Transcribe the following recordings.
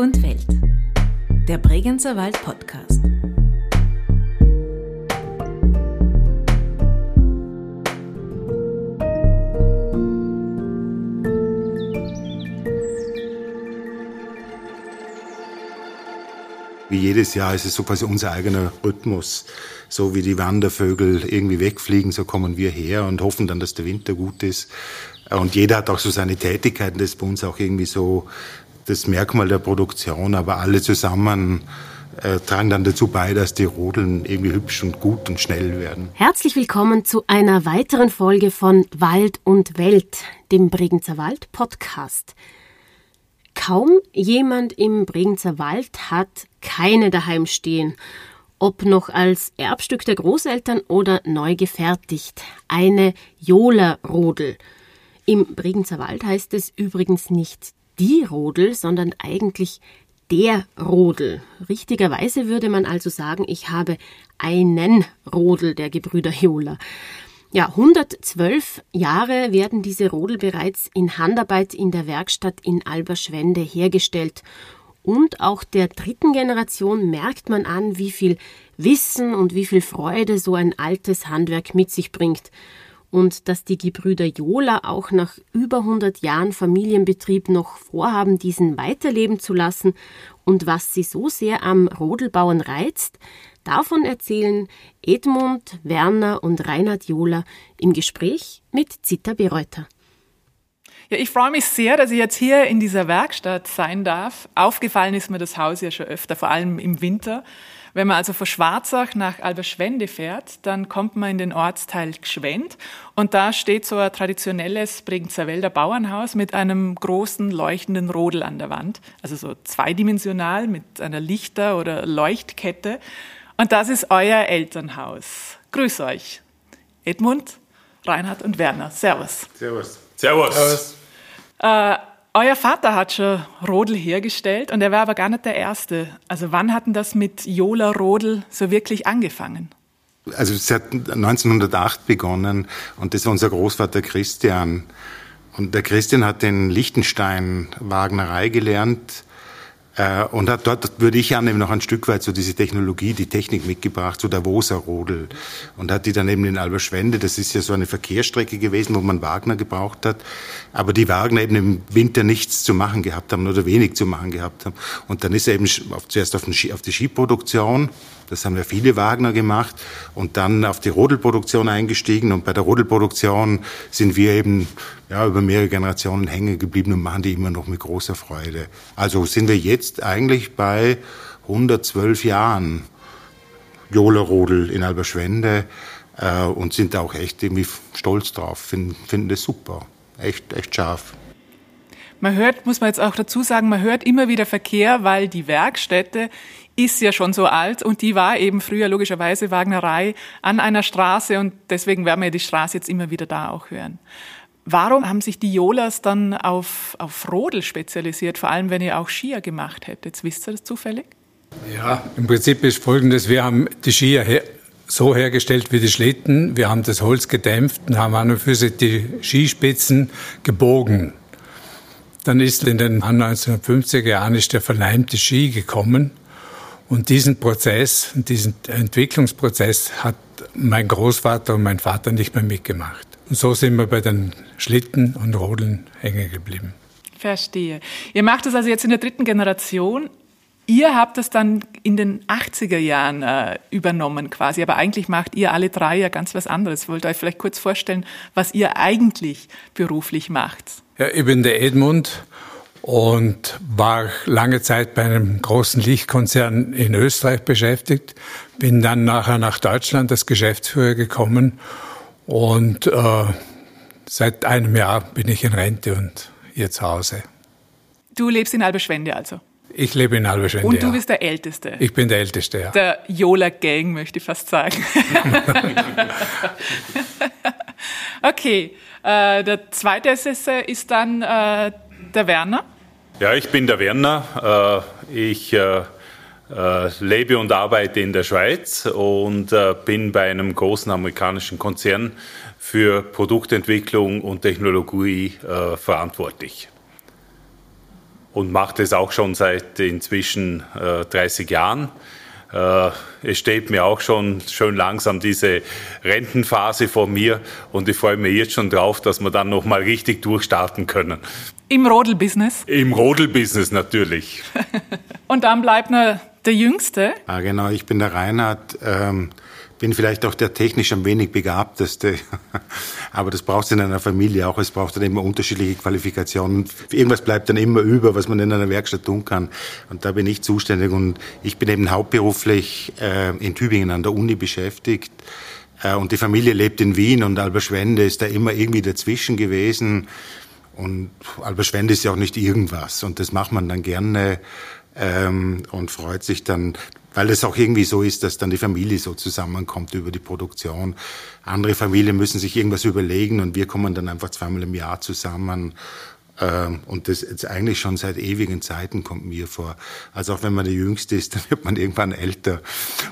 und Welt. Der Bregenzer Wald Podcast. Wie jedes Jahr ist es so quasi unser eigener Rhythmus. So wie die Wandervögel irgendwie wegfliegen, so kommen wir her und hoffen dann, dass der Winter gut ist. Und jeder hat auch so seine Tätigkeiten, das ist bei uns auch irgendwie so das Merkmal der Produktion, aber alle zusammen äh, tragen dann dazu bei, dass die Rodeln irgendwie hübsch und gut und schnell werden. Herzlich willkommen zu einer weiteren Folge von Wald und Welt, dem Bregenzer Wald Podcast. Kaum jemand im Bregenzer Wald hat keine daheim stehen. Ob noch als Erbstück der Großeltern oder neu gefertigt. Eine Jola-Rodel. Im Bregenzer Wald heißt es übrigens nicht die Rodel, sondern eigentlich der Rodel. Richtigerweise würde man also sagen, ich habe einen Rodel der Gebrüder Jola. Ja, 112 Jahre werden diese Rodel bereits in Handarbeit in der Werkstatt in Alberschwende hergestellt. Und auch der dritten Generation merkt man an, wie viel Wissen und wie viel Freude so ein altes Handwerk mit sich bringt. Und dass die Gebrüder Jola auch nach über 100 Jahren Familienbetrieb noch vorhaben, diesen weiterleben zu lassen und was sie so sehr am Rodelbauen reizt, Davon erzählen Edmund, Werner und Reinhard Jola im Gespräch mit Zita Bereuter. Ja, ich freue mich sehr, dass ich jetzt hier in dieser Werkstatt sein darf. Aufgefallen ist mir das Haus ja schon öfter, vor allem im Winter. Wenn man also von Schwarzach nach Alberschwende fährt, dann kommt man in den Ortsteil Gschwend und da steht so ein traditionelles Bregenzerwälder Bauernhaus mit einem großen leuchtenden Rodel an der Wand, also so zweidimensional mit einer Lichter- oder Leuchtkette. Und das ist euer Elternhaus. Grüß euch. Edmund, Reinhard und Werner. Servus. Servus. Servus. Servus. Äh, euer Vater hat schon Rodel hergestellt und er war aber gar nicht der Erste. Also wann hat denn das mit Jola Rodel so wirklich angefangen? Also es hat 1908 begonnen und das war unser Großvater Christian. Und der Christian hat in Liechtenstein Wagnerei gelernt und hat dort, würde ich annehmen, noch ein Stück weit so diese Technologie, die Technik mitgebracht, so der Woser-Rodel. Und hat die dann eben in Alberschwende, das ist ja so eine Verkehrsstrecke gewesen, wo man Wagner gebraucht hat, aber die Wagner eben im Winter nichts zu machen gehabt haben oder wenig zu machen gehabt haben. Und dann ist er eben auf, zuerst auf, den, auf die Skiproduktion, das haben ja viele Wagner gemacht und dann auf die Rodelproduktion eingestiegen und bei der Rodelproduktion sind wir eben ja, über mehrere Generationen hängen geblieben und machen die immer noch mit großer Freude. Also sind wir jetzt eigentlich bei 112 Jahren Jola-Rodel in Alberschwende äh, und sind auch echt irgendwie stolz drauf, finden, finden das super, echt, echt scharf. Man hört, muss man jetzt auch dazu sagen, man hört immer wieder Verkehr, weil die Werkstätte ist ja schon so alt und die war eben früher logischerweise Wagnerei an einer Straße und deswegen werden wir die Straße jetzt immer wieder da auch hören. Warum haben sich die Jolas dann auf, auf Rodel spezialisiert, vor allem wenn ihr auch Skier gemacht hättet? Wisst ihr das zufällig? Ja, im Prinzip ist folgendes, wir haben die Skier her so hergestellt wie die Schlitten. Wir haben das Holz gedämpft und haben an und für sich die Skispitzen gebogen. Dann ist in den 1950er Jahren ist der verleimte Ski gekommen und diesen Prozess, diesen Entwicklungsprozess hat mein Großvater und mein Vater nicht mehr mitgemacht. Und so sind wir bei den Schlitten und Rodeln hängen geblieben. Verstehe. Ihr macht das also jetzt in der dritten Generation. Ihr habt das dann in den 80er Jahren äh, übernommen quasi, aber eigentlich macht ihr alle drei ja ganz was anderes. Wollt ihr euch vielleicht kurz vorstellen, was ihr eigentlich beruflich macht? Ja, ich bin der Edmund und war lange Zeit bei einem großen Lichtkonzern in Österreich beschäftigt, bin dann nachher nach Deutschland als Geschäftsführer gekommen und äh, seit einem Jahr bin ich in Rente und hier zu Hause. Du lebst in Alberschwende also? Ich lebe in Alberschwende. Und du ja. bist der Älteste? Ich bin der Älteste, ja. Der Jola Gang, möchte ich fast sagen. okay, äh, der zweite ist dann äh, der Werner? Ja, ich bin der Werner. Äh, ich äh, äh, lebe und arbeite in der Schweiz und bin bei einem großen amerikanischen Konzern für Produktentwicklung und Technologie verantwortlich. und mache das auch schon seit inzwischen äh, 30 Jahren. Äh, es steht mir auch schon schön langsam diese Rentenphase vor mir und ich freue mich jetzt schon drauf, dass wir dann nochmal richtig durchstarten können. Im Rodelbusiness? Im Rodelbusiness natürlich. und dann bleibt noch der Jüngste. Ah, genau, ich bin der Reinhard. Ähm, bin vielleicht auch der technisch am wenig begabteste, aber das braucht es in einer Familie auch. Es braucht dann immer unterschiedliche Qualifikationen. Irgendwas bleibt dann immer über, was man in einer Werkstatt tun kann. Und da bin ich zuständig und ich bin eben hauptberuflich äh, in Tübingen an der Uni beschäftigt. Äh, und die Familie lebt in Wien und Alberschwende ist da immer irgendwie dazwischen gewesen. Und Alberschwende ist ja auch nicht irgendwas und das macht man dann gerne ähm, und freut sich dann, weil es auch irgendwie so ist, dass dann die Familie so zusammenkommt über die Produktion. Andere Familien müssen sich irgendwas überlegen und wir kommen dann einfach zweimal im Jahr zusammen. Ähm, und das jetzt eigentlich schon seit ewigen Zeiten kommt mir vor. Also auch wenn man der Jüngste ist, dann wird man irgendwann älter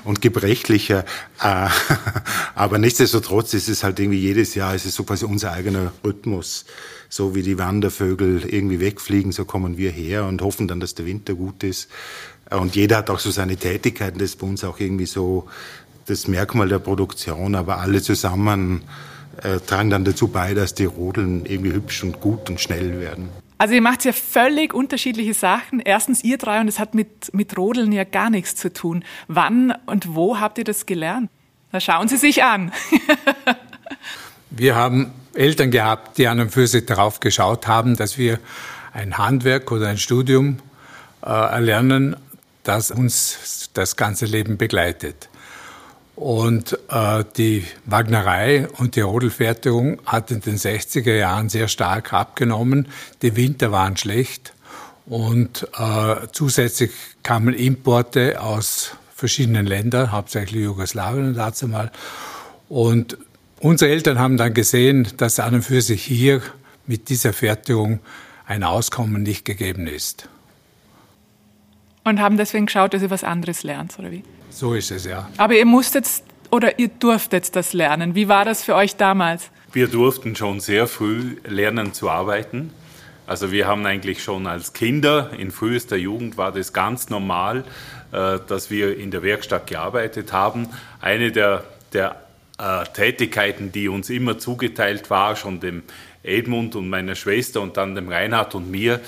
und gebrechlicher. Äh, aber nichtsdestotrotz ist es halt irgendwie jedes Jahr, ist es so quasi unser eigener Rhythmus. So wie die Wandervögel irgendwie wegfliegen, so kommen wir her und hoffen dann, dass der Winter gut ist. Und jeder hat auch so seine Tätigkeiten, das ist bei uns auch irgendwie so das Merkmal der Produktion, aber alle zusammen äh, tragen dann dazu bei, dass die Rodeln irgendwie hübsch und gut und schnell werden. Also ihr macht ja völlig unterschiedliche Sachen. Erstens ihr drei und es hat mit, mit Rodeln ja gar nichts zu tun. Wann und wo habt ihr das gelernt? Da schauen Sie sich an. wir haben Eltern gehabt, die an und für sich darauf geschaut haben, dass wir ein Handwerk oder ein Studium äh, erlernen, das uns das ganze Leben begleitet. Und äh, die Wagnerei und die Rodelfertigung hat in den 60er Jahren sehr stark abgenommen. Die Winter waren schlecht und äh, zusätzlich kamen Importe aus verschiedenen Ländern, hauptsächlich Jugoslawien dazu mal. Und unsere Eltern haben dann gesehen, dass an und für sich hier mit dieser Fertigung ein Auskommen nicht gegeben ist. Und haben deswegen geschaut, dass ihr was anderes lernt, oder wie? So ist es, ja. Aber ihr musstet oder ihr durftet das lernen. Wie war das für euch damals? Wir durften schon sehr früh lernen zu arbeiten. Also wir haben eigentlich schon als Kinder, in frühester Jugend war das ganz normal, äh, dass wir in der Werkstatt gearbeitet haben. Eine der, der äh, Tätigkeiten, die uns immer zugeteilt war, schon dem Edmund und meiner Schwester und dann dem Reinhard und mir,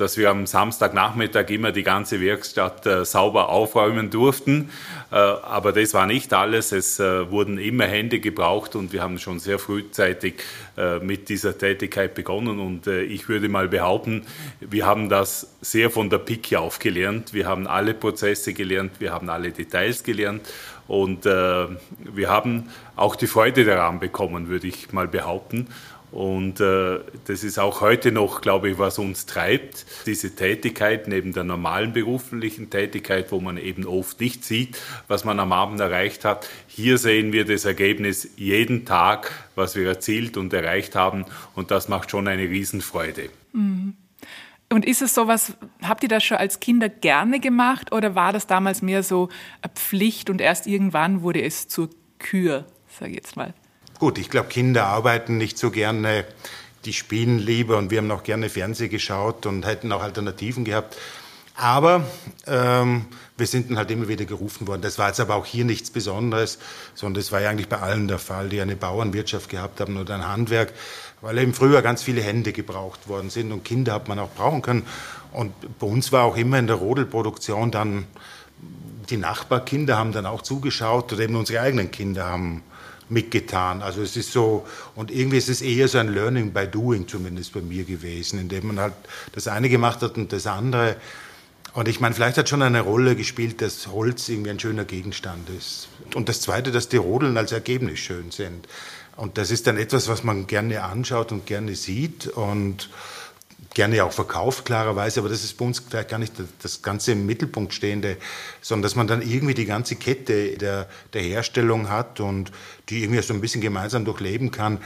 dass wir am Samstagnachmittag immer die ganze Werkstatt äh, sauber aufräumen durften. Äh, aber das war nicht alles. Es äh, wurden immer Hände gebraucht und wir haben schon sehr frühzeitig äh, mit dieser Tätigkeit begonnen. Und äh, ich würde mal behaupten, wir haben das sehr von der Pike auf gelernt. Wir haben alle Prozesse gelernt, wir haben alle Details gelernt. Und äh, wir haben auch die Freude daran bekommen, würde ich mal behaupten. Und äh, das ist auch heute noch, glaube ich, was uns treibt, diese Tätigkeit neben der normalen beruflichen Tätigkeit, wo man eben oft nicht sieht, was man am Abend erreicht hat. Hier sehen wir das Ergebnis jeden Tag, was wir erzielt und erreicht haben. Und das macht schon eine Riesenfreude. Mhm. Und ist es sowas, habt ihr das schon als Kinder gerne gemacht oder war das damals mehr so eine Pflicht und erst irgendwann wurde es zur Kür, sage ich jetzt mal? Gut, ich glaube, Kinder arbeiten nicht so gerne, die spielen lieber und wir haben auch gerne Fernsehen geschaut und hätten auch Alternativen gehabt. Aber ähm, wir sind dann halt immer wieder gerufen worden. Das war jetzt aber auch hier nichts Besonderes, sondern das war ja eigentlich bei allen der Fall, die eine Bauernwirtschaft gehabt haben oder ein Handwerk, weil eben früher ganz viele Hände gebraucht worden sind und Kinder hat man auch brauchen können. Und bei uns war auch immer in der Rodelproduktion dann, die Nachbarkinder haben dann auch zugeschaut oder eben unsere eigenen Kinder haben mitgetan. Also es ist so, und irgendwie ist es eher so ein Learning by Doing zumindest bei mir gewesen, indem man halt das eine gemacht hat und das andere. Und ich meine, vielleicht hat schon eine Rolle gespielt, dass Holz irgendwie ein schöner Gegenstand ist. Und das Zweite, dass die Rodeln als Ergebnis schön sind. Und das ist dann etwas, was man gerne anschaut und gerne sieht. Und gerne auch verkauft, klarerweise, aber das ist bei uns vielleicht gar nicht das Ganze im Mittelpunkt stehende, sondern dass man dann irgendwie die ganze Kette der, der Herstellung hat und die irgendwie so ein bisschen gemeinsam durchleben kann.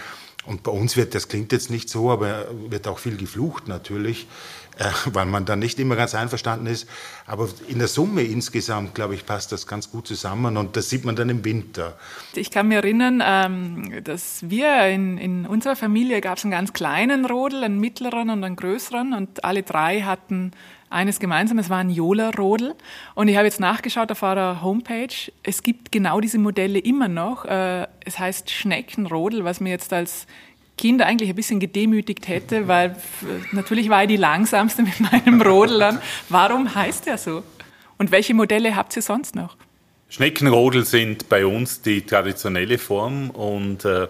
Und bei uns wird, das klingt jetzt nicht so, aber wird auch viel geflucht natürlich. Äh, weil man da nicht immer ganz einverstanden ist. Aber in der Summe insgesamt, glaube ich, passt das ganz gut zusammen und das sieht man dann im Winter. Ich kann mich erinnern, ähm, dass wir in, in unserer Familie gab es einen ganz kleinen Rodel, einen mittleren und einen größeren und alle drei hatten eines gemeinsam, es war ein Jola-Rodel. Und ich habe jetzt nachgeschaut auf eurer Homepage. Es gibt genau diese Modelle immer noch. Äh, es heißt Schneckenrodel, was mir jetzt als Kind eigentlich ein bisschen gedemütigt hätte, weil natürlich war ich die langsamste mit meinem Rodel dann. Warum heißt der so? Und welche Modelle habt ihr sonst noch? Schneckenrodel sind bei uns die traditionelle Form und äh,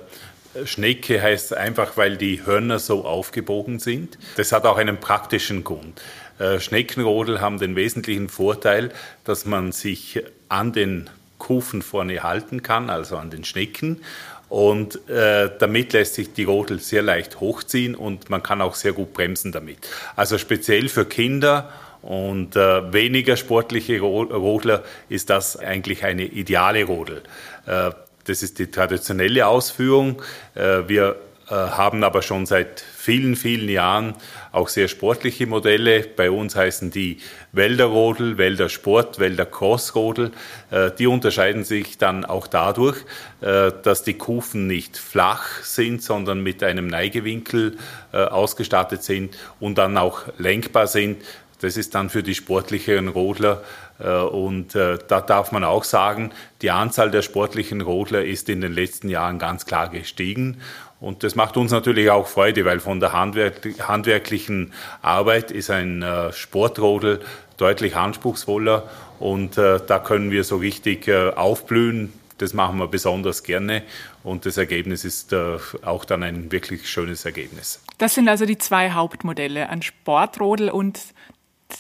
Schnecke heißt einfach, weil die Hörner so aufgebogen sind. Das hat auch einen praktischen Grund. Äh, Schneckenrodel haben den wesentlichen Vorteil, dass man sich an den Kufen vorne halten kann, also an den Schnecken. Und äh, damit lässt sich die Rodel sehr leicht hochziehen und man kann auch sehr gut bremsen damit. Also speziell für Kinder und äh, weniger sportliche Rodler ist das eigentlich eine ideale Rodel. Äh, das ist die traditionelle Ausführung. Äh, wir äh, haben aber schon seit vielen, vielen Jahren auch sehr sportliche Modelle. Bei uns heißen die Wälderrodel, Wälder Sport, Wälder Crossrodel. Äh, die unterscheiden sich dann auch dadurch, dass die Kufen nicht flach sind, sondern mit einem Neigewinkel ausgestattet sind und dann auch lenkbar sind. Das ist dann für die sportlicheren Rodler äh, und äh, da darf man auch sagen, die Anzahl der sportlichen Rodler ist in den letzten Jahren ganz klar gestiegen. Und das macht uns natürlich auch Freude, weil von der handwerklichen Arbeit ist ein äh, Sportrodel deutlich anspruchsvoller und da können wir so richtig aufblühen. Das machen wir besonders gerne und das Ergebnis ist auch dann ein wirklich schönes Ergebnis. Das sind also die zwei Hauptmodelle, ein Sportrodel und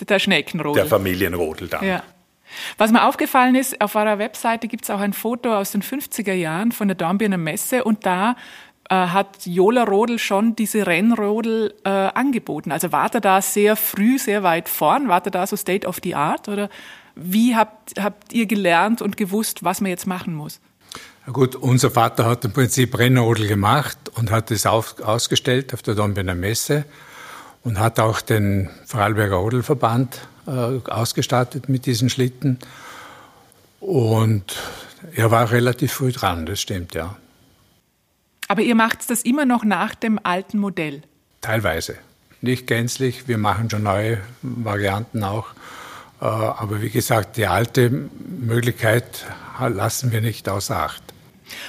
der Schneckenrodel. Der Familienrodel dann. Ja. Was mir aufgefallen ist, auf eurer Webseite gibt es auch ein Foto aus den 50er Jahren von der Dornbirner Messe und da äh, hat Jola Rodel schon diese Rennrodel äh, angeboten. Also war er da sehr früh, sehr weit vorn? War er da so State of the Art? Oder wie habt, habt ihr gelernt und gewusst, was man jetzt machen muss? Na gut, unser Vater hat im Prinzip Rennrodel gemacht und hat es auf, ausgestellt auf der Dornbirner Messe und hat auch den Vorarlberger Rodelverband äh, ausgestattet mit diesen Schlitten. Und er war relativ früh dran, das stimmt, ja. Aber ihr macht das immer noch nach dem alten Modell? Teilweise. Nicht gänzlich, wir machen schon neue Varianten auch. Äh, aber wie gesagt, die alte Möglichkeit lassen wir nicht außer Acht.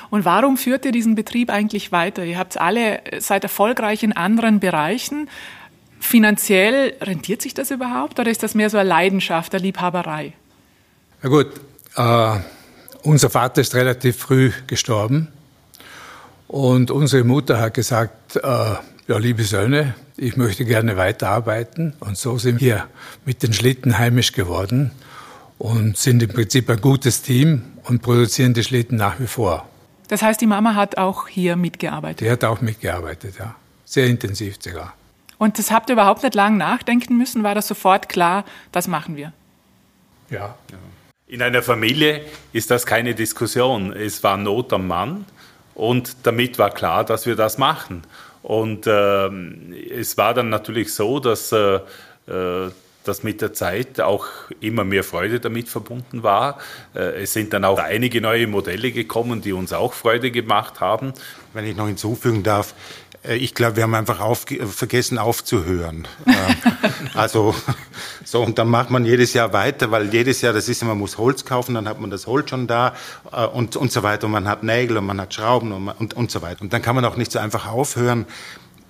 Und warum führt ihr diesen Betrieb eigentlich weiter? Ihr habt alle, seid erfolgreich in anderen Bereichen. Finanziell rentiert sich das überhaupt oder ist das mehr so eine Leidenschaft, eine Liebhaberei? Na gut, äh, unser Vater ist relativ früh gestorben und unsere Mutter hat gesagt, äh, ja, liebe Söhne, ich möchte gerne weiterarbeiten. Und so sind wir mit den Schlitten heimisch geworden und sind im Prinzip ein gutes Team und produzieren die Schlitten nach wie vor. Das heißt, die Mama hat auch hier mitgearbeitet? Die hat auch mitgearbeitet, ja. Sehr intensiv sogar. Und das habt ihr überhaupt nicht lang nachdenken müssen? War das sofort klar, das machen wir? Ja. In einer Familie ist das keine Diskussion. Es war Not am Mann und damit war klar, dass wir das machen. Und äh, es war dann natürlich so, dass, äh, äh, dass mit der Zeit auch immer mehr Freude damit verbunden war. Äh, es sind dann auch einige neue Modelle gekommen, die uns auch Freude gemacht haben. Wenn ich noch hinzufügen darf, ich glaube, wir haben einfach auf, vergessen aufzuhören. Ähm, also so und dann macht man jedes Jahr weiter, weil jedes Jahr, das ist, man muss Holz kaufen, dann hat man das Holz schon da äh, und und so weiter und man hat Nägel und man hat Schrauben und und, und so weiter und dann kann man auch nicht so einfach aufhören.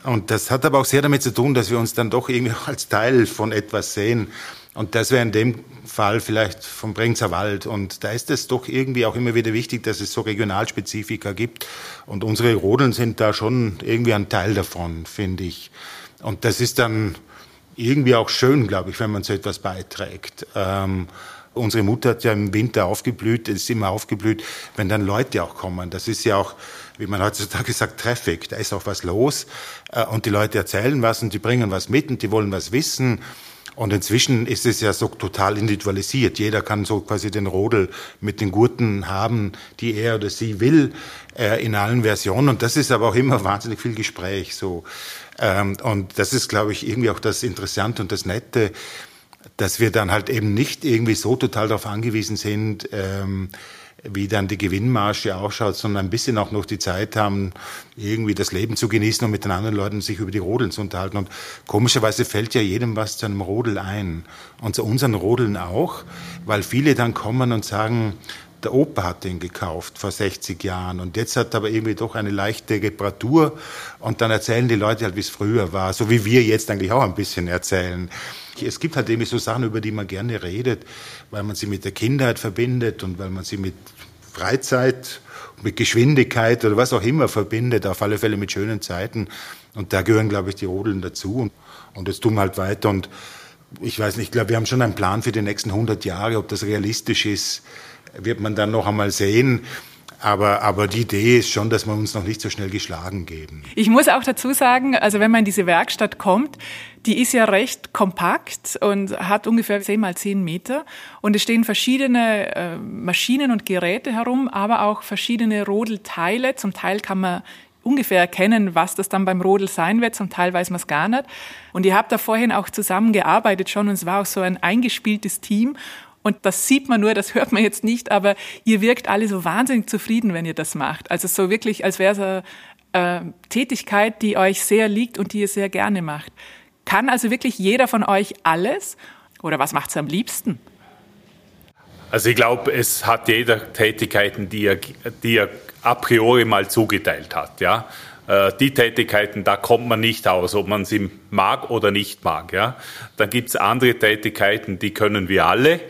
Und das hat aber auch sehr damit zu tun, dass wir uns dann doch irgendwie als Teil von etwas sehen. Und das wäre in dem Fall vielleicht vom Bregenzer Wald. Und da ist es doch irgendwie auch immer wieder wichtig, dass es so Regionalspezifika gibt. Und unsere Rodeln sind da schon irgendwie ein Teil davon, finde ich. Und das ist dann irgendwie auch schön, glaube ich, wenn man so etwas beiträgt. Ähm, unsere Mutter hat ja im Winter aufgeblüht, ist immer aufgeblüht, wenn dann Leute auch kommen. Das ist ja auch, wie man heutzutage sagt, Traffic. Da ist auch was los. Äh, und die Leute erzählen was und die bringen was mit und die wollen was wissen. Und inzwischen ist es ja so total individualisiert. Jeder kann so quasi den Rodel mit den Gurten haben, die er oder sie will, äh, in allen Versionen. Und das ist aber auch immer wahnsinnig viel Gespräch. So. Ähm, und das ist, glaube ich, irgendwie auch das Interessante und das Nette, dass wir dann halt eben nicht irgendwie so total darauf angewiesen sind, ähm, wie dann die Gewinnmarge ausschaut, sondern ein bisschen auch noch die Zeit haben, irgendwie das Leben zu genießen und mit den anderen Leuten sich über die Rodeln zu unterhalten. Und komischerweise fällt ja jedem was zu einem Rodel ein. Und zu unseren Rodeln auch, weil viele dann kommen und sagen, der Opa hat den gekauft vor 60 Jahren und jetzt hat er aber irgendwie doch eine leichte Reparatur und dann erzählen die Leute halt, wie es früher war, so wie wir jetzt eigentlich auch ein bisschen erzählen. Es gibt halt irgendwie so Sachen, über die man gerne redet, weil man sie mit der Kindheit verbindet und weil man sie mit Freizeit, mit Geschwindigkeit oder was auch immer verbindet, auf alle Fälle mit schönen Zeiten. Und da gehören, glaube ich, die Rodeln dazu. Und das tun wir halt weiter. Und ich weiß nicht, ich glaube, wir haben schon einen Plan für die nächsten 100 Jahre. Ob das realistisch ist, wird man dann noch einmal sehen. Aber, aber die Idee ist schon, dass wir uns noch nicht so schnell geschlagen geben. Ich muss auch dazu sagen, also wenn man in diese Werkstatt kommt, die ist ja recht kompakt und hat ungefähr 10 mal 10 Meter. Und es stehen verschiedene äh, Maschinen und Geräte herum, aber auch verschiedene Rodelteile. Zum Teil kann man ungefähr erkennen, was das dann beim Rodel sein wird. Zum Teil weiß man es gar nicht. Und ihr habt da vorhin auch zusammengearbeitet schon und es war auch so ein eingespieltes Team. Und das sieht man nur, das hört man jetzt nicht, aber ihr wirkt alle so wahnsinnig zufrieden, wenn ihr das macht. Also so wirklich, als wäre es eine äh, Tätigkeit, die euch sehr liegt und die ihr sehr gerne macht. Kann also wirklich jeder von euch alles? Oder was macht es am liebsten? Also ich glaube, es hat jeder Tätigkeiten, die er, die er a priori mal zugeteilt hat. Ja? Äh, die Tätigkeiten, da kommt man nicht aus, ob man sie mag oder nicht mag. Ja? Dann gibt es andere Tätigkeiten, die können wir alle.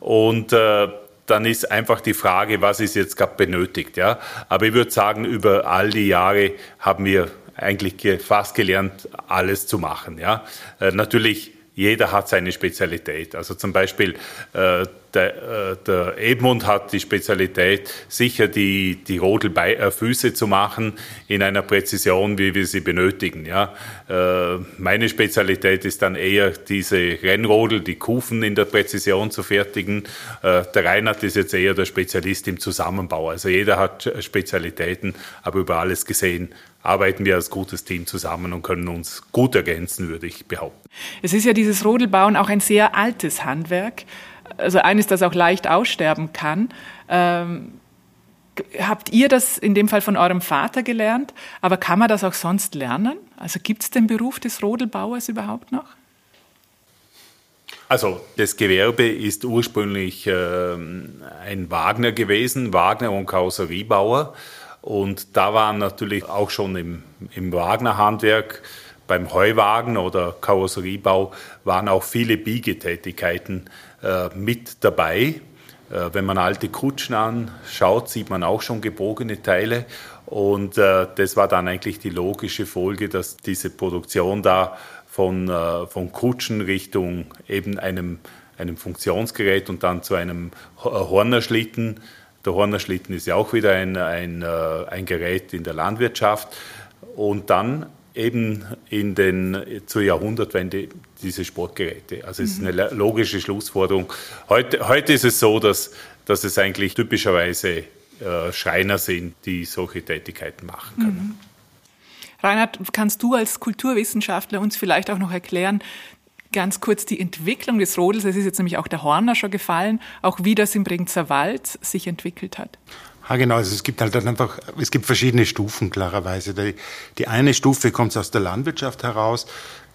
Und äh, dann ist einfach die Frage, was ist jetzt gerade benötigt. Ja? Aber ich würde sagen, über all die Jahre haben wir eigentlich fast gelernt, alles zu machen. Ja? Äh, natürlich jeder hat seine Spezialität. Also zum Beispiel äh, der, äh, der, Edmund hat die Spezialität, sicher die, die Rodelfüße äh, zu machen in einer Präzision, wie wir sie benötigen. Ja. Äh, meine Spezialität ist dann eher diese Rennrodel, die Kufen in der Präzision zu fertigen. Äh, der Reinhard ist jetzt eher der Spezialist im Zusammenbau. Also jeder hat Spezialitäten, aber über alles gesehen arbeiten wir als gutes Team zusammen und können uns gut ergänzen, würde ich behaupten. Es ist ja dieses Rodelbauen auch ein sehr altes Handwerk, also eines, das auch leicht aussterben kann. Ähm, habt ihr das in dem Fall von eurem Vater gelernt, aber kann man das auch sonst lernen? Also gibt es den Beruf des Rodelbauers überhaupt noch? Also das Gewerbe ist ursprünglich äh, ein Wagner gewesen, Wagner und Karosseriebauer. Und da waren natürlich auch schon im, im Wagner-Handwerk, beim Heuwagen oder Karosseriebau, waren auch viele Biegetätigkeiten äh, mit dabei. Äh, wenn man alte Kutschen anschaut, sieht man auch schon gebogene Teile. Und äh, das war dann eigentlich die logische Folge, dass diese Produktion da von, äh, von Kutschen Richtung eben einem, einem Funktionsgerät und dann zu einem Hornerschlitten der Hornerschlitten ist ja auch wieder ein, ein, äh, ein Gerät in der Landwirtschaft. Und dann eben in den, zur Jahrhundertwende diese Sportgeräte. Also es ist eine logische Schlussforderung. Heute, heute ist es so, dass, dass es eigentlich typischerweise äh, Schreiner sind, die solche Tätigkeiten machen können. Mhm. Reinhard, kannst du als Kulturwissenschaftler uns vielleicht auch noch erklären, ganz kurz die Entwicklung des Rodels. Es ist jetzt nämlich auch der Horner schon gefallen, auch wie das im Bregenzer Wald sich entwickelt hat. Ja, genau. Also es gibt halt einfach, es gibt verschiedene Stufen, klarerweise. Die, die eine Stufe kommt aus der Landwirtschaft heraus.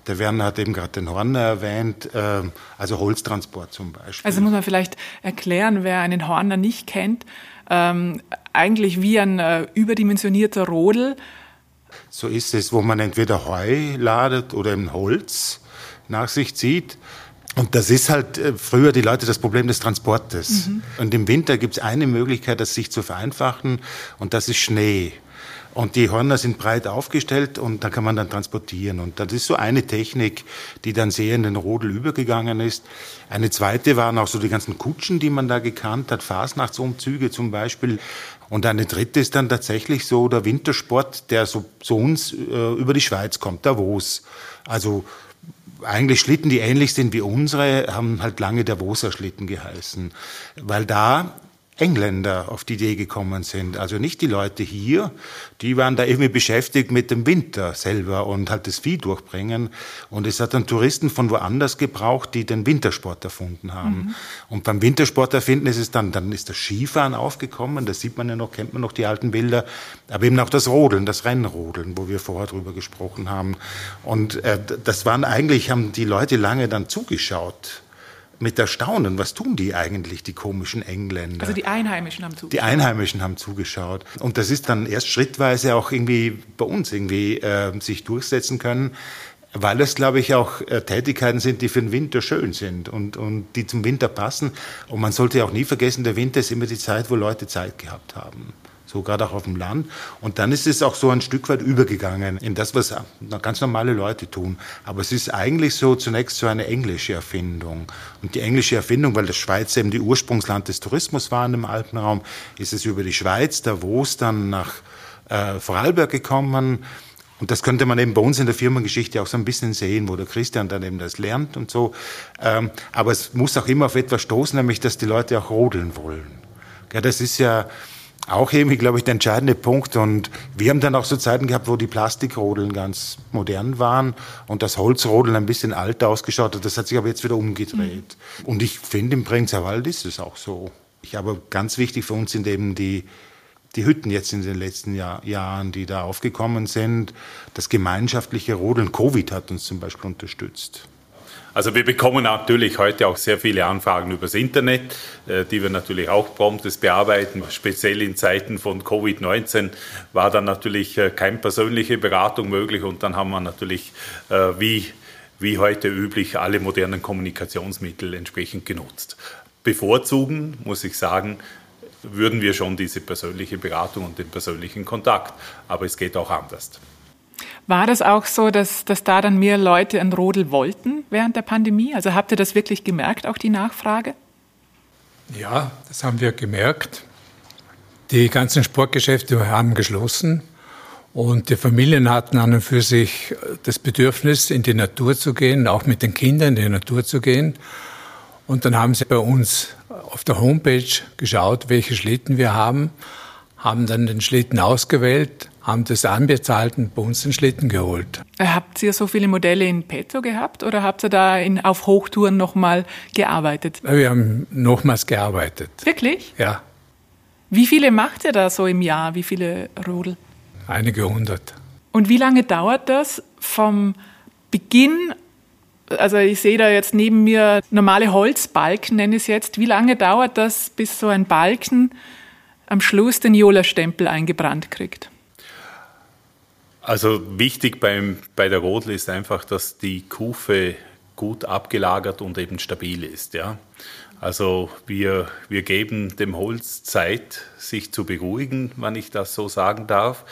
Der Werner hat eben gerade den Horner erwähnt, äh, also Holztransport zum Beispiel. Also muss man vielleicht erklären, wer einen Horner nicht kennt, ähm, eigentlich wie ein äh, überdimensionierter Rodel. So ist es, wo man entweder Heu ladet oder im Holz nach sich zieht. Und das ist halt äh, früher die Leute das Problem des Transportes. Mhm. Und im Winter gibt es eine Möglichkeit, das sich zu vereinfachen, und das ist Schnee. Und die Hörner sind breit aufgestellt und da kann man dann transportieren. Und das ist so eine Technik, die dann sehr in den Rodel übergegangen ist. Eine zweite waren auch so die ganzen Kutschen, die man da gekannt hat, Fasnachtsumzüge zum Beispiel. Und eine dritte ist dann tatsächlich so der Wintersport, der so zu uns äh, über die Schweiz kommt, Davos. Also eigentlich Schlitten, die ähnlich sind wie unsere, haben halt lange der Woser-Schlitten geheißen, weil da Engländer auf die Idee gekommen sind. Also nicht die Leute hier, die waren da irgendwie beschäftigt mit dem Winter selber und halt das Vieh durchbringen. Und es hat dann Touristen von woanders gebraucht, die den Wintersport erfunden haben. Mhm. Und beim Wintersport erfinden ist es dann, dann ist das Skifahren aufgekommen, das sieht man ja noch, kennt man noch die alten Bilder, aber eben auch das Rodeln, das Rennrodeln, wo wir vorher drüber gesprochen haben. Und äh, das waren eigentlich, haben die Leute lange dann zugeschaut mit Erstaunen, was tun die eigentlich, die komischen Engländer? Also die Einheimischen haben zugeschaut. Die Einheimischen haben zugeschaut. Und das ist dann erst schrittweise auch irgendwie bei uns irgendwie äh, sich durchsetzen können, weil es, glaube ich, auch äh, Tätigkeiten sind, die für den Winter schön sind und, und die zum Winter passen. Und man sollte auch nie vergessen, der Winter ist immer die Zeit, wo Leute Zeit gehabt haben so gerade auch auf dem Land. Und dann ist es auch so ein Stück weit übergegangen in das, was ganz normale Leute tun. Aber es ist eigentlich so zunächst so eine englische Erfindung. Und die englische Erfindung, weil das Schweiz eben die Ursprungsland des Tourismus war in dem Alpenraum, ist es über die Schweiz, Davos, dann nach äh, Vorarlberg gekommen. Und das könnte man eben bei uns in der Firmengeschichte auch so ein bisschen sehen, wo der Christian dann eben das lernt und so. Ähm, aber es muss auch immer auf etwas stoßen, nämlich dass die Leute auch rodeln wollen. Ja, das ist ja, auch irgendwie, glaube ich, der entscheidende Punkt. Und wir haben dann auch so Zeiten gehabt, wo die Plastikrodeln ganz modern waren und das Holzrodeln ein bisschen alt ausgeschaut hat. Das hat sich aber jetzt wieder umgedreht. Mhm. Und ich finde, im Wald ist es auch so. Ich, aber ganz wichtig für uns sind eben die, die Hütten jetzt in den letzten Jahr, Jahren, die da aufgekommen sind. Das gemeinschaftliche Rodeln. Covid hat uns zum Beispiel unterstützt. Also wir bekommen natürlich heute auch sehr viele Anfragen übers Internet, äh, die wir natürlich auch promptes bearbeiten. Speziell in Zeiten von Covid-19 war dann natürlich äh, keine persönliche Beratung möglich und dann haben wir natürlich äh, wie, wie heute üblich alle modernen Kommunikationsmittel entsprechend genutzt. Bevorzugen, muss ich sagen, würden wir schon diese persönliche Beratung und den persönlichen Kontakt. Aber es geht auch anders. War das auch so, dass, dass da dann mehr Leute ein Rodel wollten während der Pandemie? Also habt ihr das wirklich gemerkt, auch die Nachfrage? Ja, das haben wir gemerkt. Die ganzen Sportgeschäfte haben geschlossen und die Familien hatten an und für sich das Bedürfnis, in die Natur zu gehen, auch mit den Kindern in die Natur zu gehen. Und dann haben sie bei uns auf der Homepage geschaut, welche Schlitten wir haben, haben dann den Schlitten ausgewählt, haben das anbezahlt und bei uns den Schlitten geholt. Habt ihr so viele Modelle in petto gehabt oder habt ihr da in, auf Hochtouren nochmal gearbeitet? Wir haben nochmals gearbeitet. Wirklich? Ja. Wie viele macht ihr da so im Jahr? Wie viele Rodel? Einige hundert. Und wie lange dauert das vom Beginn also ich sehe da jetzt neben mir normale Holzbalken, nenne ich es jetzt. Wie lange dauert das, bis so ein Balken am Schluss den Jola-Stempel eingebrannt kriegt? Also wichtig beim, bei der Rodel ist einfach, dass die Kufe gut abgelagert und eben stabil ist. Ja? Also wir, wir geben dem Holz Zeit, sich zu beruhigen, wenn ich das so sagen darf.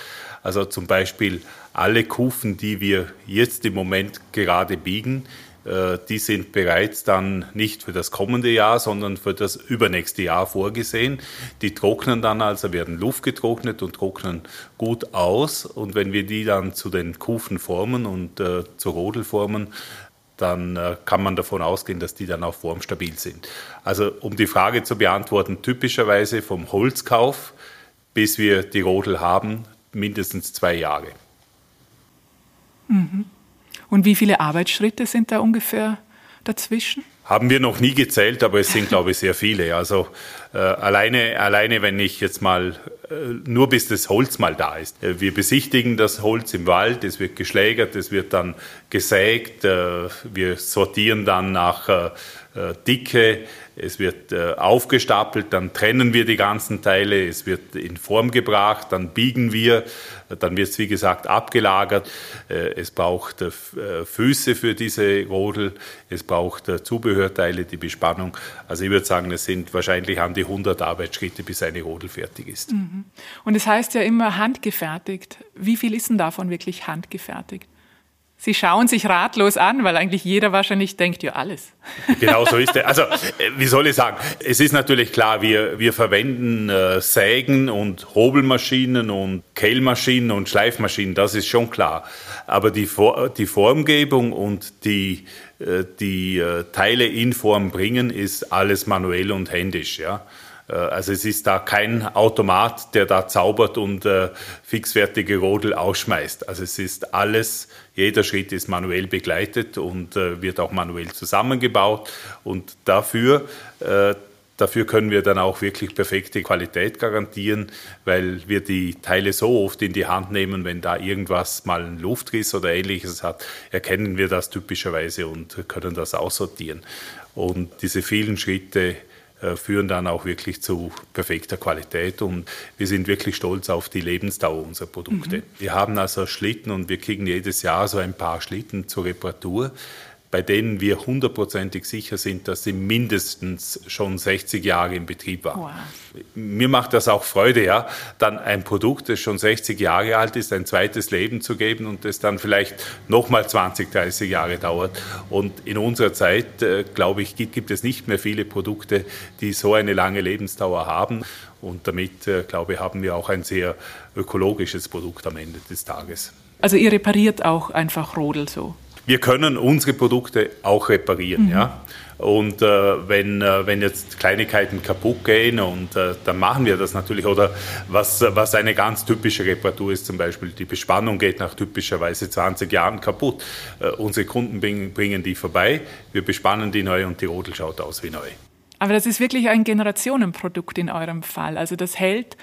Also zum Beispiel alle Kufen, die wir jetzt im Moment gerade biegen, die sind bereits dann nicht für das kommende Jahr, sondern für das übernächste Jahr vorgesehen. Die trocknen dann also, werden luftgetrocknet und trocknen gut aus. Und wenn wir die dann zu den Kufen formen und äh, zu Rodel formen, dann äh, kann man davon ausgehen, dass die dann auch formstabil sind. Also um die Frage zu beantworten, typischerweise vom Holzkauf bis wir die Rodel haben, mindestens zwei Jahre. Mhm. Und wie viele Arbeitsschritte sind da ungefähr dazwischen? Haben wir noch nie gezählt, aber es sind, glaube ich, sehr viele. Also äh, alleine, alleine, wenn ich jetzt mal äh, nur bis das Holz mal da ist. Äh, wir besichtigen das Holz im Wald, es wird geschlägert, es wird dann gesägt, äh, wir sortieren dann nach äh, äh, Dicke, es wird äh, aufgestapelt, dann trennen wir die ganzen Teile, es wird in Form gebracht, dann biegen wir, dann wird es wie gesagt abgelagert. Äh, es braucht äh, Füße für diese Rodel, es braucht Zubehörteile, die Bespannung. Also ich würde sagen, es sind wahrscheinlich an die 100 Arbeitsschritte, bis eine Rodel fertig ist. Mhm. Und es heißt ja immer handgefertigt. Wie viel ist denn davon wirklich handgefertigt? Sie schauen sich ratlos an, weil eigentlich jeder wahrscheinlich denkt, ja alles. Genau so ist es. Also, äh, wie soll ich sagen? Es ist natürlich klar, wir, wir verwenden äh, Sägen und Hobelmaschinen und Kehlmaschinen und Schleifmaschinen, das ist schon klar. Aber die, die Formgebung und die, äh, die äh, Teile in Form bringen, ist alles manuell und händisch, ja. Äh, also es ist da kein Automat, der da zaubert und äh, fixfertige Rodel ausschmeißt. Also es ist alles, jeder Schritt ist manuell begleitet und äh, wird auch manuell zusammengebaut. Und dafür, dafür können wir dann auch wirklich perfekte Qualität garantieren, weil wir die Teile so oft in die Hand nehmen, wenn da irgendwas mal einen Luftriss oder ähnliches hat, erkennen wir das typischerweise und können das aussortieren. Und diese vielen Schritte, führen dann auch wirklich zu perfekter Qualität und wir sind wirklich stolz auf die Lebensdauer unserer Produkte. Mhm. Wir haben also Schlitten und wir kriegen jedes Jahr so ein paar Schlitten zur Reparatur bei denen wir hundertprozentig sicher sind, dass sie mindestens schon 60 Jahre im Betrieb waren. Wow. Mir macht das auch Freude, ja, dann ein Produkt, das schon 60 Jahre alt ist, ein zweites Leben zu geben und das dann vielleicht nochmal 20, 30 Jahre dauert. Und in unserer Zeit, äh, glaube ich, gibt, gibt es nicht mehr viele Produkte, die so eine lange Lebensdauer haben. Und damit, äh, glaube ich, haben wir auch ein sehr ökologisches Produkt am Ende des Tages. Also ihr repariert auch einfach Rodel so? Wir können unsere Produkte auch reparieren. Mhm. Ja? Und äh, wenn, äh, wenn jetzt Kleinigkeiten kaputt gehen, und äh, dann machen wir das natürlich. Oder was, was eine ganz typische Reparatur ist, zum Beispiel die Bespannung geht nach typischerweise 20 Jahren kaputt. Äh, unsere Kunden bringen, bringen die vorbei, wir bespannen die neu und die Rodel schaut aus wie neu. Aber das ist wirklich ein Generationenprodukt in eurem Fall. Also das hält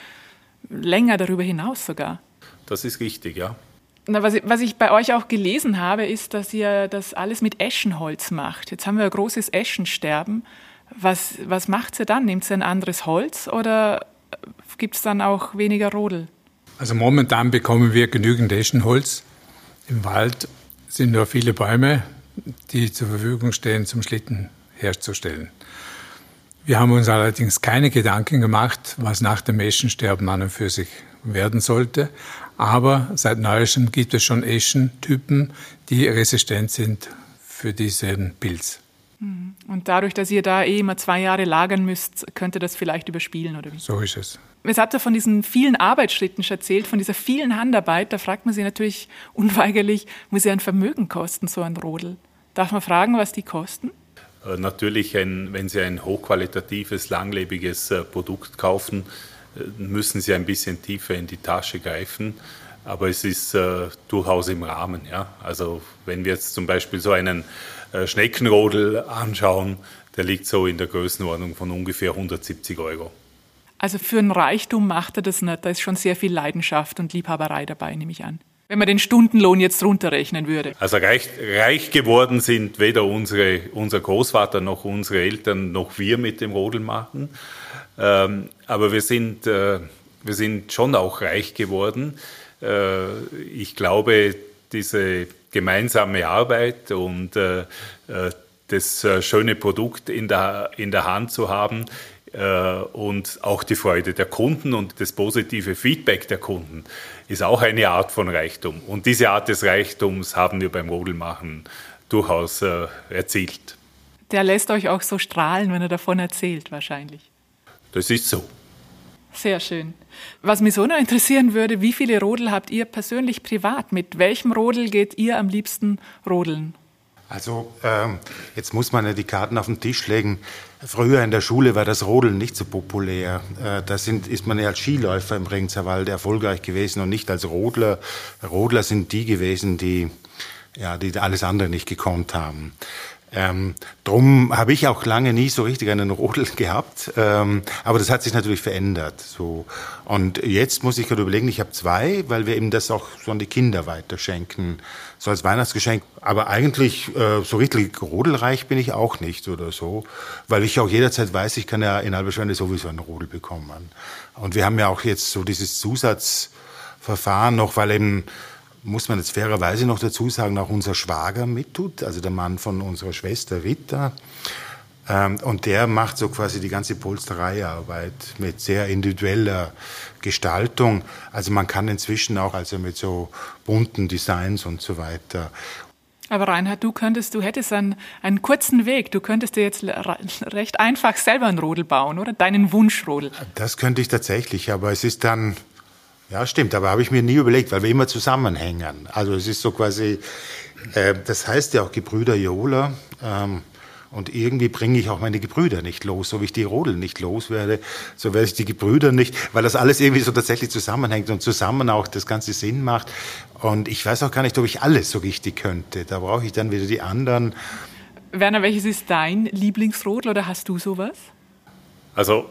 länger darüber hinaus sogar. Das ist richtig, ja. Na, was, ich, was ich bei euch auch gelesen habe, ist, dass ihr das alles mit Eschenholz macht. Jetzt haben wir ein großes Eschensterben. Was, was macht ihr dann? Nehmt ihr ein anderes Holz oder gibt es dann auch weniger Rodel? Also momentan bekommen wir genügend Eschenholz. Im Wald sind nur viele Bäume, die zur Verfügung stehen, zum Schlitten herzustellen. Wir haben uns allerdings keine Gedanken gemacht, was nach dem Eschensterben an und für sich werden sollte. Aber seit neuestem gibt es schon Eschentypen, die resistent sind für diesen Pilz. Mhm. Und dadurch, dass ihr da eh immer zwei Jahre lagern müsst, könnte das vielleicht überspielen, oder wie? So ist es. Jetzt habt ihr von diesen vielen Arbeitsschritten schon erzählt, von dieser vielen Handarbeit. Da fragt man sich natürlich unweigerlich, muss ja ein Vermögen kosten, so ein Rodel? Darf man fragen, was die kosten? Äh, natürlich, ein, wenn Sie ein hochqualitatives, langlebiges äh, Produkt kaufen, müssen sie ein bisschen tiefer in die Tasche greifen. Aber es ist äh, durchaus im Rahmen. Ja? Also wenn wir jetzt zum Beispiel so einen äh, Schneckenrodel anschauen, der liegt so in der Größenordnung von ungefähr 170 Euro. Also für einen Reichtum macht er das nicht. Da ist schon sehr viel Leidenschaft und Liebhaberei dabei, nehme ich an. Wenn man den Stundenlohn jetzt runterrechnen würde. Also reich, reich geworden sind weder unsere, unser Großvater noch unsere Eltern noch wir mit dem Rodelmachen. Ähm, aber wir sind, äh, wir sind schon auch reich geworden. Äh, ich glaube, diese gemeinsame Arbeit und äh, äh das äh, schöne Produkt in der, in der Hand zu haben, und auch die Freude der Kunden und das positive Feedback der Kunden ist auch eine Art von Reichtum. Und diese Art des Reichtums haben wir beim Rodelmachen durchaus äh, erzielt. Der lässt euch auch so strahlen, wenn er davon erzählt, wahrscheinlich. Das ist so. Sehr schön. Was mich so noch interessieren würde, wie viele Rodel habt ihr persönlich privat? Mit welchem Rodel geht ihr am liebsten rodeln? Also ähm, jetzt muss man ja die Karten auf den Tisch legen. Früher in der Schule war das Rodeln nicht so populär. Äh, da sind, ist man ja als Skiläufer im Regenzerwald erfolgreich gewesen und nicht als Rodler. Rodler sind die gewesen, die, ja, die alles andere nicht gekonnt haben. Ähm, drum habe ich auch lange nie so richtig einen Rodel gehabt, ähm, aber das hat sich natürlich verändert. So und jetzt muss ich gerade überlegen, ich habe zwei, weil wir eben das auch so an die Kinder weiterschenken, so als Weihnachtsgeschenk. Aber eigentlich äh, so richtig rodelreich bin ich auch nicht oder so, weil ich auch jederzeit weiß, ich kann ja in Alberschwende sowieso einen Rodel bekommen. Und wir haben ja auch jetzt so dieses Zusatzverfahren noch, weil eben muss man jetzt fairerweise noch dazu sagen, auch unser Schwager mittut, also der Mann von unserer Schwester Rita. Ähm, und der macht so quasi die ganze Polstereiarbeit mit sehr individueller Gestaltung. Also man kann inzwischen auch also mit so bunten Designs und so weiter. Aber Reinhard, du könntest, du hättest einen, einen kurzen Weg. Du könntest dir jetzt recht einfach selber einen Rodel bauen, oder? Deinen Wunschrodel. Das könnte ich tatsächlich, aber es ist dann, ja, stimmt, aber habe ich mir nie überlegt, weil wir immer zusammenhängen. Also es ist so quasi, äh, das heißt ja auch Gebrüder Jola. Ähm, und irgendwie bringe ich auch meine Gebrüder nicht los, so wie ich die Rodel nicht loswerde, so werde ich die Gebrüder nicht, weil das alles irgendwie so tatsächlich zusammenhängt und zusammen auch das ganze Sinn macht. Und ich weiß auch gar nicht, ob ich alles so richtig könnte. Da brauche ich dann wieder die anderen. Werner, welches ist dein Lieblingsrodel oder hast du sowas? Also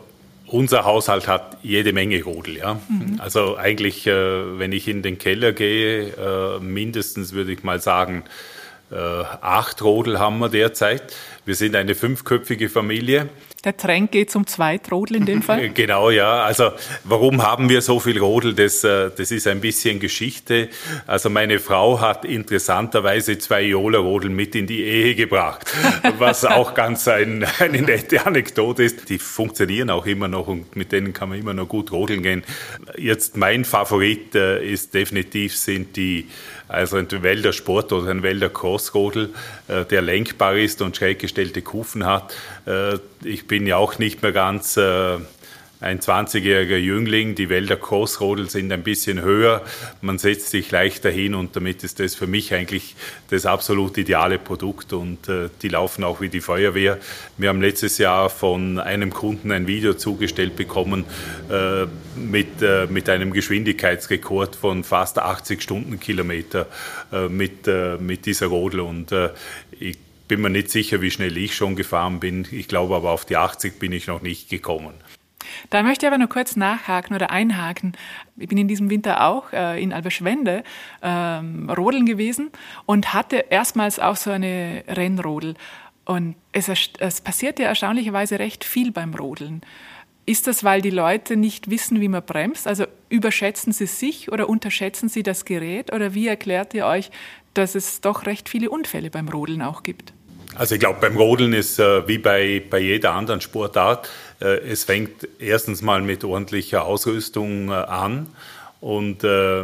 unser Haushalt hat jede Menge Rodel, ja. Mhm. Also eigentlich, äh, wenn ich in den Keller gehe, äh, mindestens würde ich mal sagen, äh, acht Rodel haben wir derzeit. Wir sind eine fünfköpfige Familie. Der Tränk geht zum Zweitrodel in dem Fall? Genau, ja. Also warum haben wir so viel Rodel? Das, äh, das ist ein bisschen Geschichte. Also meine Frau hat interessanterweise zwei Jola-Rodel mit in die Ehe gebracht, was auch ganz ein, eine nette Anekdote ist. Die funktionieren auch immer noch und mit denen kann man immer noch gut rodeln gehen. Jetzt mein Favorit äh, ist definitiv sind die also ein Wälder Sport oder ein Wälder Crossrodel, äh, der lenkbar ist und schräg gestellte Kufen hat. Äh, ich bin ja auch nicht mehr ganz äh, ein 20-jähriger Jüngling. Die Wälder Großrodel sind ein bisschen höher. Man setzt sich leichter hin und damit ist das für mich eigentlich das absolut ideale Produkt und äh, die laufen auch wie die Feuerwehr. Wir haben letztes Jahr von einem Kunden ein Video zugestellt bekommen äh, mit, äh, mit einem Geschwindigkeitsrekord von fast 80 Stundenkilometer äh, mit, äh, mit dieser Rodel und äh, ich bin mir nicht sicher, wie schnell ich schon gefahren bin. Ich glaube aber auf die 80 bin ich noch nicht gekommen. Da möchte ich aber nur kurz nachhaken oder einhaken. Ich bin in diesem Winter auch äh, in Alberschwende ähm, rodeln gewesen und hatte erstmals auch so eine Rennrodel. Und es, es passiert ja erstaunlicherweise recht viel beim Rodeln. Ist das, weil die Leute nicht wissen, wie man bremst? Also überschätzen sie sich oder unterschätzen sie das Gerät? Oder wie erklärt ihr euch, dass es doch recht viele Unfälle beim Rodeln auch gibt? Also ich glaube, beim Rodeln ist äh, wie bei, bei jeder anderen Sportart, es fängt erstens mal mit ordentlicher Ausrüstung äh, an. Und äh,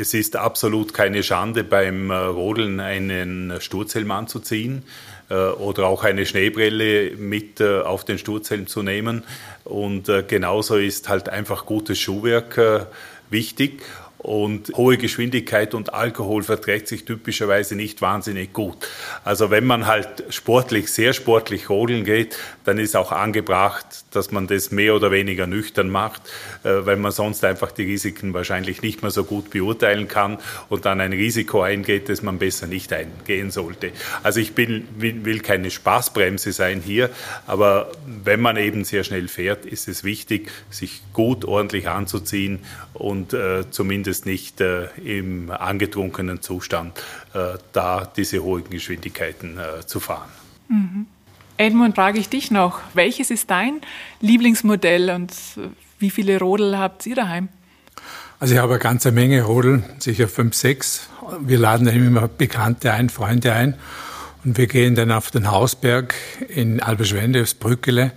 es ist absolut keine Schande, beim äh, Rodeln einen Sturzhelm anzuziehen äh, oder auch eine Schneebrille mit äh, auf den Sturzhelm zu nehmen. Und äh, genauso ist halt einfach gutes Schuhwerk äh, wichtig. Und hohe Geschwindigkeit und Alkohol verträgt sich typischerweise nicht wahnsinnig gut. Also wenn man halt sportlich, sehr sportlich rodeln geht, dann ist auch angebracht, dass man das mehr oder weniger nüchtern macht, äh, weil man sonst einfach die Risiken wahrscheinlich nicht mehr so gut beurteilen kann und dann ein Risiko eingeht, das man besser nicht eingehen sollte. Also ich bin, will keine Spaßbremse sein hier, aber wenn man eben sehr schnell fährt, ist es wichtig, sich gut ordentlich anzuziehen und äh, zumindest zumindest nicht äh, im angetrunkenen Zustand äh, da diese hohen Geschwindigkeiten äh, zu fahren. Mhm. Edmund, frage ich dich noch, welches ist dein Lieblingsmodell und äh, wie viele Rodel habt ihr daheim? Also ich habe eine ganze Menge Rodel, sicher fünf, sechs. Wir laden dann immer Bekannte ein, Freunde ein und wir gehen dann auf den Hausberg in Alberschwende, aufs Brückele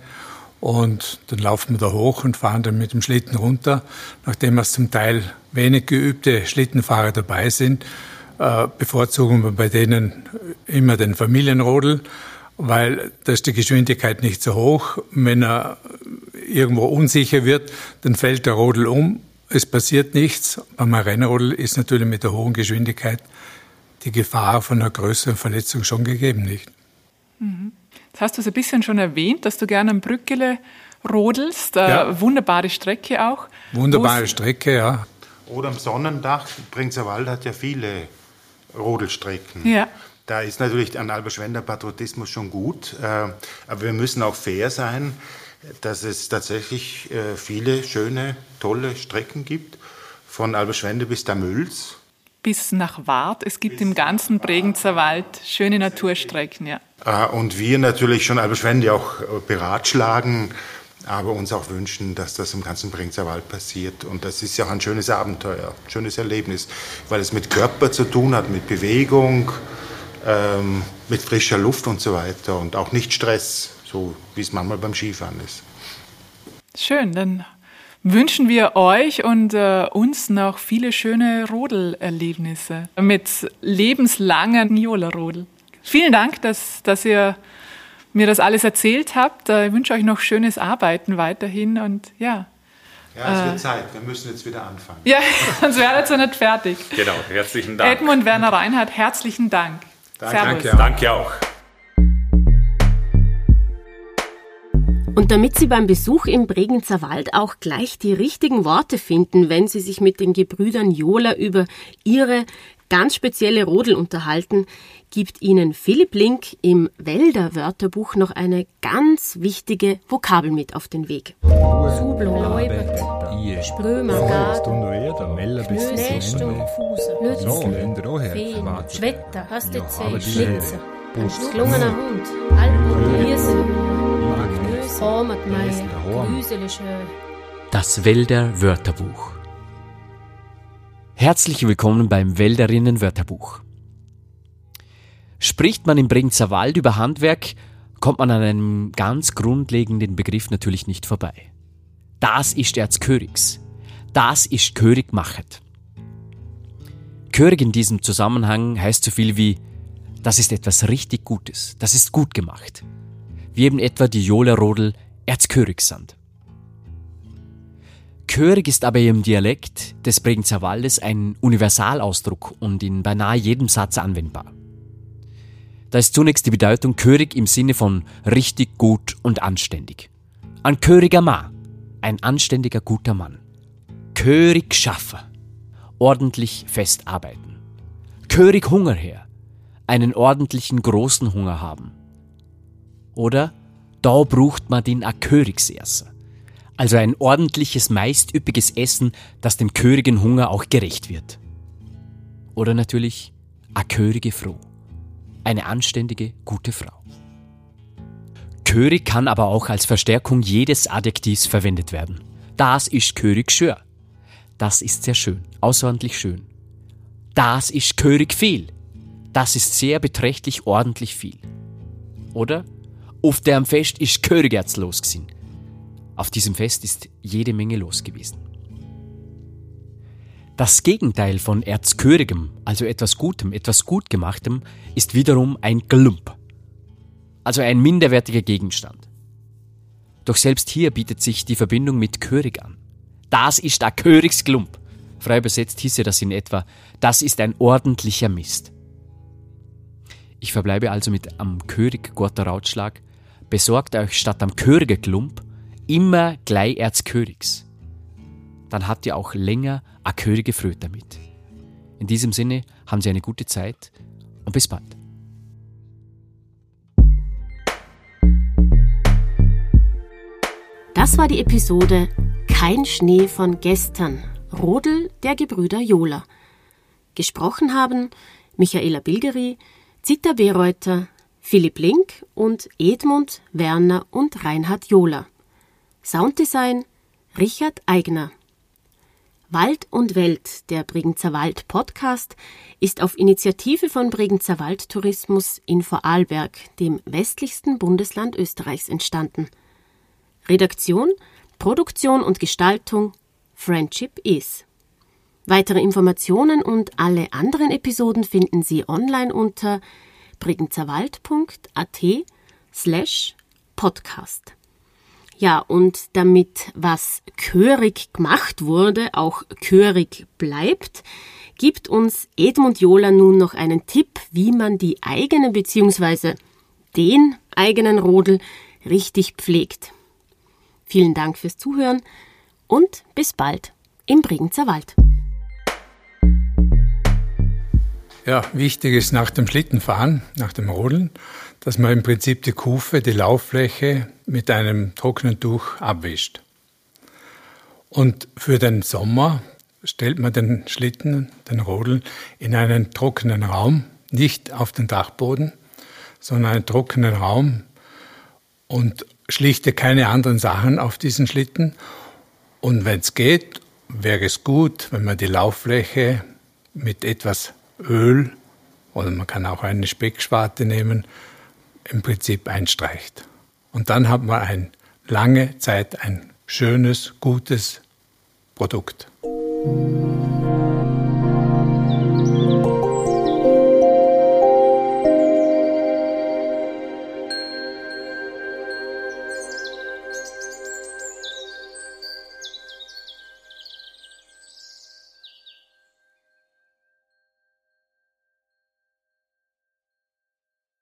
und dann laufen wir da hoch und fahren dann mit dem Schlitten runter. Nachdem es zum Teil wenig geübte Schlittenfahrer dabei sind, äh, bevorzugen wir bei denen immer den Familienrodel, weil da ist die Geschwindigkeit nicht so hoch. Wenn er irgendwo unsicher wird, dann fällt der Rodel um. Es passiert nichts. Beim Rennrodel ist natürlich mit der hohen Geschwindigkeit die Gefahr von einer größeren Verletzung schon gegeben, nicht? Mhm. Jetzt hast du es ein bisschen schon erwähnt, dass du gerne am Brückele rodelst. Äh, ja. Wunderbare Strecke auch. Wunderbare Strecke, ja. Oder am Sonnendach. Bringzerwald hat ja viele Rodelstrecken. Ja. Da ist natürlich ein Alberschwender Patriotismus schon gut. Äh, aber wir müssen auch fair sein, dass es tatsächlich äh, viele schöne, tolle Strecken gibt. Von Alberschwende bis Damüls bis nach Wart. Es gibt bis im ganzen Bregenzer Wald schöne Naturstrecken, ja. Ah, und wir natürlich schon Alberschwende auch äh, beratschlagen, aber uns auch wünschen, dass das im ganzen Bregenzer Wald passiert. Und das ist ja auch ein schönes Abenteuer, ein schönes Erlebnis, weil es mit Körper zu tun hat, mit Bewegung, ähm, mit frischer Luft und so weiter und auch nicht Stress, so wie es manchmal beim Skifahren ist. Schön, dann wünschen wir euch und äh, uns noch viele schöne Rodelerlebnisse mit lebenslangen Niola-Rodel. Vielen Dank, dass, dass ihr mir das alles erzählt habt. Ich wünsche euch noch schönes Arbeiten weiterhin und ja. Ja, es wird äh, Zeit. Wir müssen jetzt wieder anfangen. Ja, sonst wäre jetzt ja nicht fertig. Genau, herzlichen Dank. Edmund Werner Reinhardt, herzlichen Dank. Danke, Servus. Danke, danke auch. Und damit Sie beim Besuch im Bregenzer Wald auch gleich die richtigen Worte finden, wenn Sie sich mit den Gebrüdern Jola über ihre ganz spezielle Rodel unterhalten, gibt Ihnen Philipp Link im Wälder Wörterbuch noch eine ganz wichtige Vokabel mit auf den Weg. Schlungener Hund, das Wälder Wörterbuch. Herzlich willkommen beim Wälderinnen Wörterbuch. Spricht man im Bregenzer Wald über Handwerk, kommt man an einem ganz grundlegenden Begriff natürlich nicht vorbei. Das ist Erzkörigs. Das ist Körig machet. Körig in diesem Zusammenhang heißt so viel wie, das ist etwas richtig Gutes, das ist gut gemacht wie eben etwa die Jola-Rodel Erzkörig sind. Körig ist aber im Dialekt des Bregenzer Waldes ein Universalausdruck und in beinahe jedem Satz anwendbar. Da ist zunächst die Bedeutung Körig im Sinne von richtig, gut und anständig. Ein köriger Mann, ein anständiger, guter Mann. Körig schaffen, ordentlich festarbeiten. Körig Hunger her, einen ordentlichen großen Hunger haben oder da braucht man den a Körigsesser. Also ein ordentliches, meist üppiges Essen, das dem körigen Hunger auch gerecht wird. Oder natürlich a Könige Frau. Eine anständige, gute Frau. Körig kann aber auch als Verstärkung jedes Adjektivs verwendet werden. Das ist Körig schör. Das ist sehr schön, außerordentlich schön. Das ist Körig viel. Das ist sehr beträchtlich ordentlich viel. Oder auf dem Fest ist Körigerz los. Auf diesem Fest ist jede Menge los gewesen. Das Gegenteil von Erzkörigem, also etwas Gutem, etwas Gutgemachtem, ist wiederum ein Glump, also ein minderwertiger Gegenstand. Doch selbst hier bietet sich die Verbindung mit Körig an. Das ist ein Körigsglump. Frei übersetzt hieße das in etwa, das ist ein ordentlicher Mist. Ich verbleibe also mit am Körig Gotter Rautschlag, besorgt euch statt am Körigeklump immer gleich Erzkörigs. Dann habt ihr auch länger a Könige Fröd damit. In diesem Sinne haben Sie eine gute Zeit und bis bald. Das war die Episode Kein Schnee von gestern. Rodel der Gebrüder Jola. Gesprochen haben Michaela Bilgeri, Zita Bereuter, Philipp Link und Edmund Werner und Reinhard Jola. Sounddesign Richard Eigner. Wald und Welt, der Bregenzer Wald Podcast, ist auf Initiative von Bregenzer Wald Tourismus in Vorarlberg, dem westlichsten Bundesland Österreichs, entstanden. Redaktion, Produktion und Gestaltung Friendship is. Weitere Informationen und alle anderen Episoden finden Sie online unter bregenzerwald.at slash podcast. Ja, und damit was chörig gemacht wurde, auch chörig bleibt, gibt uns Edmund Jola nun noch einen Tipp, wie man die eigene bzw. den eigenen Rodel richtig pflegt. Vielen Dank fürs Zuhören und bis bald im Bregenzer Wald. Ja, wichtig ist nach dem Schlittenfahren, nach dem Rodeln, dass man im Prinzip die Kufe, die Lauffläche mit einem trockenen Tuch abwischt. Und für den Sommer stellt man den Schlitten, den Rodeln, in einen trockenen Raum, nicht auf den Dachboden, sondern einen trockenen Raum und schlichte keine anderen Sachen auf diesen Schlitten. Und wenn es geht, wäre es gut, wenn man die Lauffläche mit etwas Öl oder man kann auch eine Speckschwarte nehmen, im Prinzip einstreicht. Und dann hat man ein lange Zeit ein schönes, gutes Produkt.